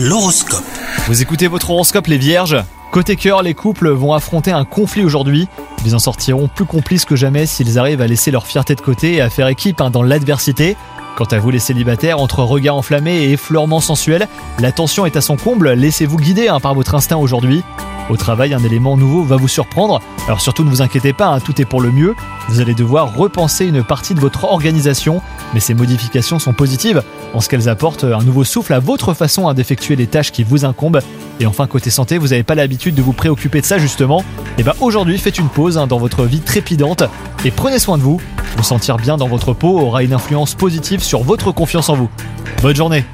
L'horoscope. Vous écoutez votre horoscope les vierges Côté cœur, les couples vont affronter un conflit aujourd'hui. Ils en sortiront plus complices que jamais s'ils arrivent à laisser leur fierté de côté et à faire équipe hein, dans l'adversité. Quant à vous les célibataires, entre regards enflammés et effleurements sensuels, la tension est à son comble, laissez-vous guider hein, par votre instinct aujourd'hui. Au travail, un élément nouveau va vous surprendre, alors surtout ne vous inquiétez pas, hein, tout est pour le mieux. Vous allez devoir repenser une partie de votre organisation, mais ces modifications sont positives, en ce qu'elles apportent un nouveau souffle à votre façon d'effectuer les tâches qui vous incombent. Et enfin, côté santé, vous n'avez pas l'habitude de vous préoccuper de ça justement. Et bien aujourd'hui, faites une pause hein, dans votre vie trépidante et prenez soin de vous. Vous sentir bien dans votre peau aura une influence positive sur votre confiance en vous. Bonne journée